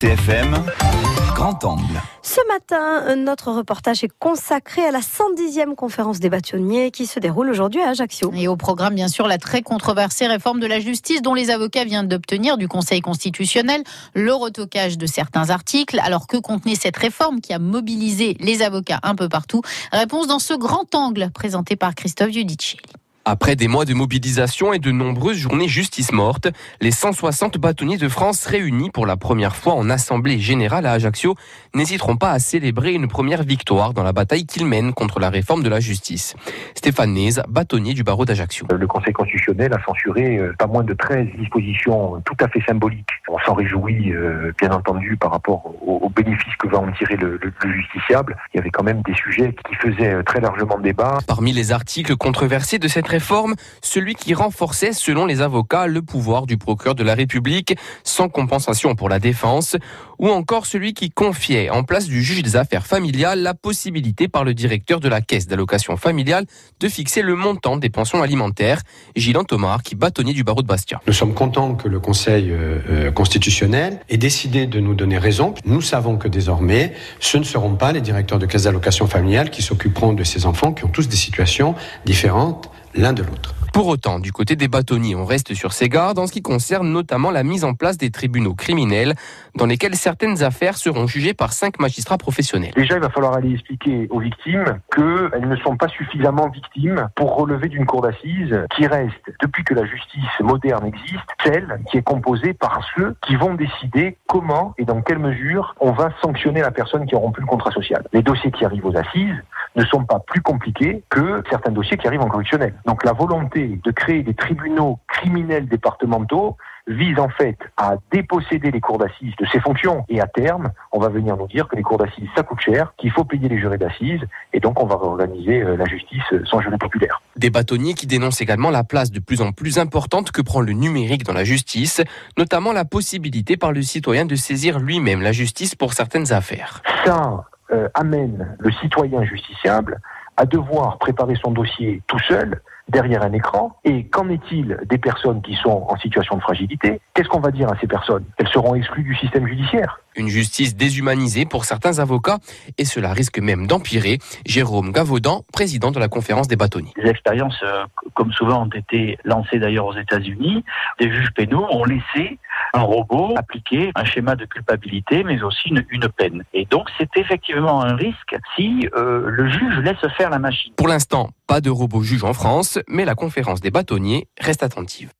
TFM, grand angle. Ce matin, notre reportage est consacré à la 110e conférence des bâtonniers qui se déroule aujourd'hui à Ajaccio. Et au programme, bien sûr, la très controversée réforme de la justice dont les avocats viennent d'obtenir du Conseil constitutionnel le retocage de certains articles. Alors que contenait cette réforme qui a mobilisé les avocats un peu partout? Réponse dans ce grand angle présenté par Christophe Giudicelli. Après des mois de mobilisation et de nombreuses journées justice morte, les 160 bâtonniers de France réunis pour la première fois en Assemblée générale à Ajaccio n'hésiteront pas à célébrer une première victoire dans la bataille qu'ils mènent contre la réforme de la justice. Stéphane Nez, bâtonnier du barreau d'Ajaccio. Le Conseil constitutionnel a censuré euh, pas moins de 13 dispositions tout à fait symboliques. On s'en réjouit, euh, bien entendu, par rapport aux bénéfices que va en tirer le, le, le justiciable. Il y avait quand même des sujets qui faisaient euh, très largement débat. Parmi les articles controversés de cette réforme, réforme, celui qui renforçait, selon les avocats, le pouvoir du procureur de la République, sans compensation pour la défense, ou encore celui qui confiait, en place du juge des affaires familiales, la possibilité par le directeur de la caisse d'allocation familiale de fixer le montant des pensions alimentaires. Gilles Thomas, qui bâtonnier du barreau de Bastia. Nous sommes contents que le Conseil euh, constitutionnel ait décidé de nous donner raison. Nous savons que désormais, ce ne seront pas les directeurs de caisse d'allocation familiale qui s'occuperont de ces enfants qui ont tous des situations différentes l'un de l'autre. Pour autant, du côté des bâtonniers, on reste sur ses gardes en ce qui concerne notamment la mise en place des tribunaux criminels dans lesquels certaines affaires seront jugées par cinq magistrats professionnels. Déjà, il va falloir aller expliquer aux victimes qu'elles ne sont pas suffisamment victimes pour relever d'une cour d'assises qui reste, depuis que la justice moderne existe, celle qui est composée par ceux qui vont décider comment et dans quelle mesure on va sanctionner la personne qui a rompu le contrat social. Les dossiers qui arrivent aux assises ne sont pas plus compliqués que certains dossiers qui arrivent en correctionnel. Donc la volonté de créer des tribunaux criminels départementaux vise en fait à déposséder les cours d'assises de ces fonctions. Et à terme, on va venir nous dire que les cours d'assises, ça coûte cher, qu'il faut payer les jurés d'assises, et donc on va réorganiser la justice sans jury populaire. Des bâtonniers qui dénoncent également la place de plus en plus importante que prend le numérique dans la justice, notamment la possibilité par le citoyen de saisir lui-même la justice pour certaines affaires. Ça euh, amène le citoyen justiciable à devoir préparer son dossier tout seul, derrière un écran. Et qu'en est-il des personnes qui sont en situation de fragilité? Qu'est-ce qu'on va dire à ces personnes? Elles seront exclues du système judiciaire. Une justice déshumanisée pour certains avocats, et cela risque même d'empirer. Jérôme Gavaudan, président de la conférence des bâtonniers. Les expériences, euh, comme souvent, ont été lancées d'ailleurs aux États-Unis. Des juges pénaux ont laissé un robot appliquer un schéma de culpabilité, mais aussi une, une peine. Et donc, c'est effectivement un risque si euh, le juge laisse faire la machine. Pour l'instant, pas de robot juge en France, mais la conférence des bâtonniers reste attentive.